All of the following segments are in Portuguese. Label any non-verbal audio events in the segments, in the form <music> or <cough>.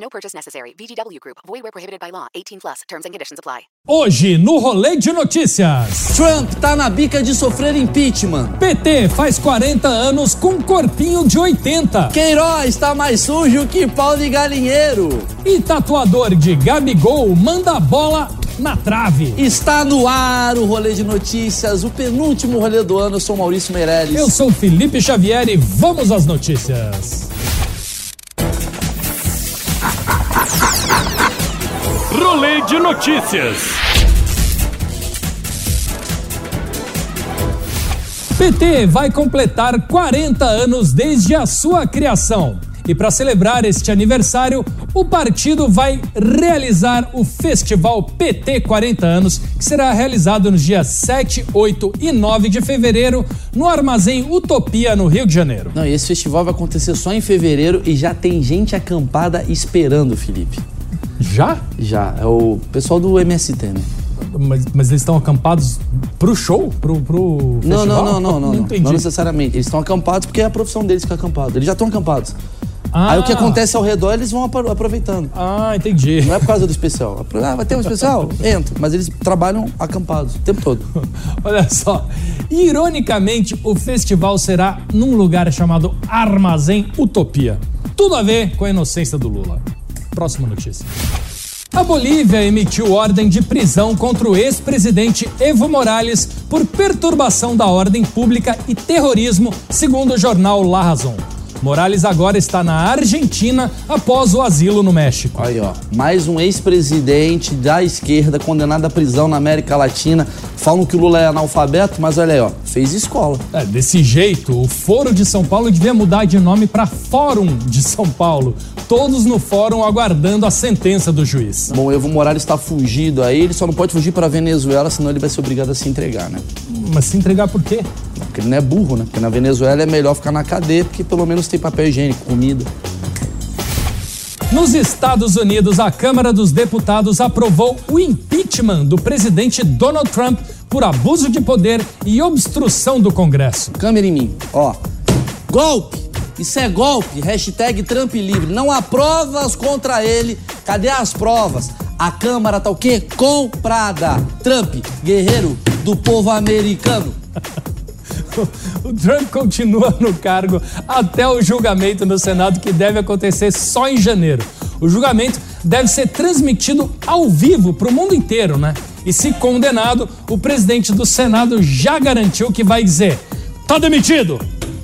No purchase necessary. VGW Group. Void where prohibited by law. 18 plus. Terms and conditions apply. Hoje, no Rolê de Notícias. Trump tá na bica de sofrer impeachment. PT faz 40 anos com corpinho de 80. Queiroz tá mais sujo que pau de galinheiro. E tatuador de Gabigol manda a bola na trave. Está no ar o Rolê de Notícias, o penúltimo rolê do ano. Eu sou Maurício Meirelles. Eu sou Felipe Xavier e vamos às notícias. Rolê de Notícias. PT vai completar 40 anos desde a sua criação. E para celebrar este aniversário, o partido vai realizar o Festival PT 40 anos, que será realizado nos dias 7, 8 e 9 de fevereiro no Armazém Utopia, no Rio de Janeiro. Não, e esse festival vai acontecer só em fevereiro e já tem gente acampada esperando, Felipe. Já? Já. É o pessoal do MST, né? Mas, mas eles estão acampados pro show? Pro, pro Não, festival? não, não, não, não. Não entendi. Não necessariamente. Eles estão acampados porque é a profissão deles ficar acampado. Eles já estão acampados. Ah. Aí o que acontece ao redor, eles vão apro- aproveitando. Ah, entendi. Não é por causa do especial. Ah, vai ter um especial? <laughs> Entra. Mas eles trabalham acampados o tempo todo. <laughs> Olha só. Ironicamente, o festival será num lugar chamado Armazém Utopia. Tudo a ver com a inocência do Lula. Próxima notícia. A Bolívia emitiu ordem de prisão contra o ex-presidente Evo Morales por perturbação da ordem pública e terrorismo, segundo o jornal La Razón. Morales agora está na Argentina após o asilo no México. Aí, ó. Mais um ex-presidente da esquerda condenado à prisão na América Latina. Falam que o Lula é analfabeto, mas olha aí, ó. Fez escola. É, desse jeito, o Foro de São Paulo devia mudar de nome para Fórum de São Paulo. Todos no fórum aguardando a sentença do juiz. Bom, o Evo Morales está fugido aí. Ele só não pode fugir para Venezuela, senão ele vai ser obrigado a se entregar, né? Mas se entregar por quê? Porque ele não é burro, né? Porque na Venezuela é melhor ficar na cadeia, porque pelo menos tem papel higiênico, comida. Nos Estados Unidos, a Câmara dos Deputados aprovou o impeachment do presidente Donald Trump por abuso de poder e obstrução do Congresso. Câmera em mim, ó. Golpe! Isso é golpe. Hashtag Trump livre. Não há provas contra ele. Cadê as provas? A Câmara tá o quê? Comprada. Trump, guerreiro do povo americano. <laughs> O Trump continua no cargo até o julgamento no Senado, que deve acontecer só em janeiro. O julgamento deve ser transmitido ao vivo para o mundo inteiro, né? E se condenado, o presidente do Senado já garantiu que vai dizer: tá demitido!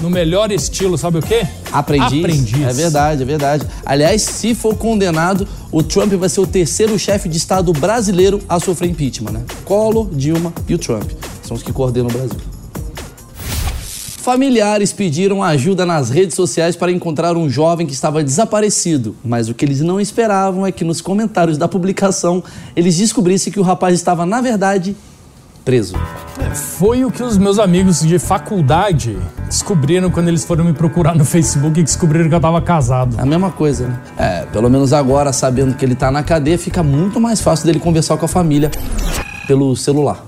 No melhor estilo, sabe o quê? Aprendiz. Aprendiz. É verdade, é verdade. Aliás, se for condenado, o Trump vai ser o terceiro chefe de Estado brasileiro a sofrer impeachment, né? Collor, Dilma e o Trump. São os que coordenam o Brasil. Familiares pediram ajuda nas redes sociais para encontrar um jovem que estava desaparecido, mas o que eles não esperavam é que nos comentários da publicação eles descobrissem que o rapaz estava, na verdade, preso. Foi o que os meus amigos de faculdade descobriram quando eles foram me procurar no Facebook e descobriram que eu tava casado. É a mesma coisa, né? É, pelo menos agora, sabendo que ele tá na cadeia, fica muito mais fácil dele conversar com a família pelo celular.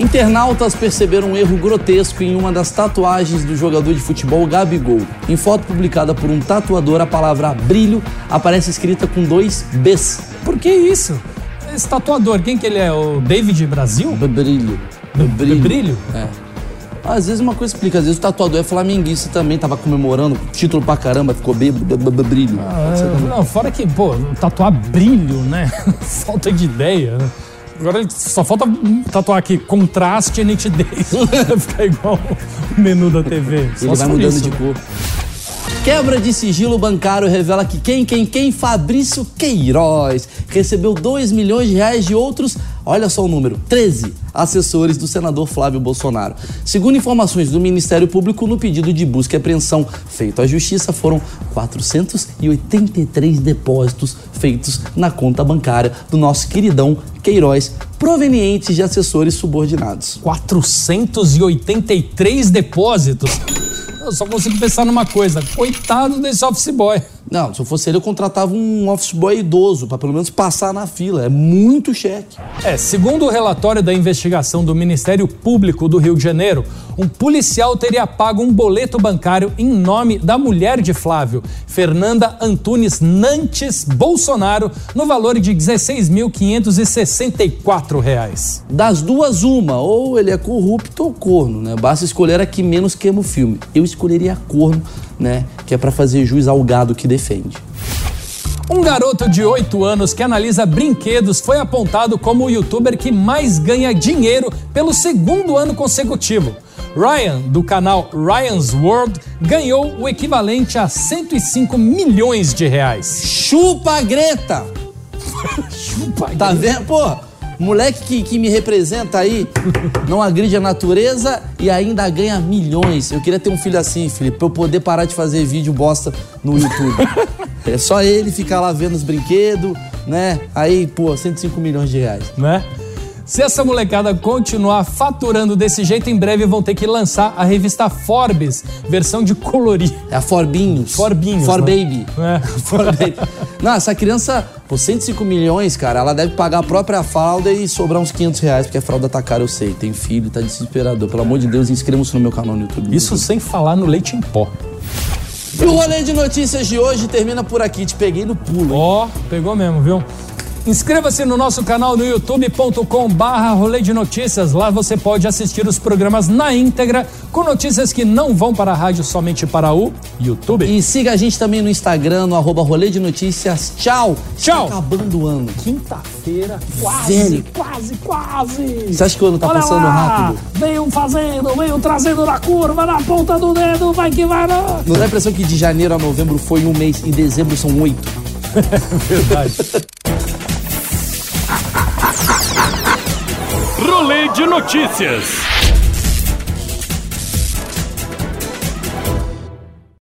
Internautas perceberam um erro grotesco em uma das tatuagens do jogador de futebol Gabigol. Em foto publicada por um tatuador, a palavra brilho aparece escrita com dois Bs. Por que isso? Esse tatuador, quem que ele é? O David Brasil? B- Brilho. B- Brilho? É. Às vezes uma coisa explica, às vezes o tatuador é flamenguista também, tava comemorando, título pra caramba, ficou bêbado, brilho. Ah, não, fora que, pô, tatuar brilho, né? <laughs> Falta de ideia, né? Agora só falta tatuar aqui contraste e nitidez. Ficar igual o menu da TV. Só Ele se vai mudando isso, de né? cor. Quebra de sigilo bancário revela que quem, quem, quem? Fabrício Queiroz recebeu 2 milhões de reais de outros, olha só o número, 13 assessores do senador Flávio Bolsonaro. Segundo informações do Ministério Público, no pedido de busca e apreensão feito à Justiça, foram 483 depósitos feitos na conta bancária do nosso queridão Queiroz, provenientes de assessores subordinados. 483 depósitos. Eu só consigo pensar numa coisa: coitado desse office boy. Não, se eu fosse ele, eu contratava um office boy idoso, para pelo menos passar na fila. É muito cheque. É, segundo o relatório da investigação do Ministério Público do Rio de Janeiro, um policial teria pago um boleto bancário em nome da mulher de Flávio, Fernanda Antunes Nantes Bolsonaro, no valor de 16.564 reais. Das duas, uma. Ou ele é corrupto ou corno, né? Basta escolher a que menos queima o filme. Eu escolheria corno, né? Que é para fazer jus ao gado que defende. Um garoto de 8 anos que analisa brinquedos foi apontado como o youtuber que mais ganha dinheiro pelo segundo ano consecutivo. Ryan, do canal Ryan's World, ganhou o equivalente a 105 milhões de reais. Chupa Greta! <laughs> Chupa, Tá vendo? Pô, moleque que, que me representa aí não agride a natureza e ainda ganha milhões. Eu queria ter um filho assim, Felipe, pra eu poder parar de fazer vídeo bosta no YouTube. É só ele ficar lá vendo os brinquedos, né? Aí, pô, 105 milhões de reais. né? Se essa molecada continuar faturando desse jeito, em breve vão ter que lançar a revista Forbes, versão de colorir. É a Forbinhos. Forbinhos, For né? Baby. É. <laughs> For Baby. Não, essa criança, por 105 milhões, cara, ela deve pagar a própria fralda e sobrar uns 500 reais, porque a fralda tá cara, eu sei. Tem filho, tá desesperador. Pelo amor de Deus, inscreva-se no meu canal no YouTube. Isso sem falar no leite em pó. E o rolê de notícias de hoje termina por aqui. Te peguei no pulo? Ó, pegou mesmo, viu? Inscreva-se no nosso canal no youtube.com barra rolê de notícias. Lá você pode assistir os programas na íntegra, com notícias que não vão para a rádio, somente para o YouTube. E siga a gente também no Instagram, no arroba rolê de notícias. Tchau! Tchau. Tá acabando o ano. Quinta-feira, quase, Velho. quase, quase. Você acha que o ano tá Olha passando lá, rápido? Veio fazendo, veio trazendo na curva, na ponta do dedo, vai que vai, não. Não dá a impressão que de janeiro a novembro foi um mês, em dezembro são oito. <laughs> Verdade. De notícias.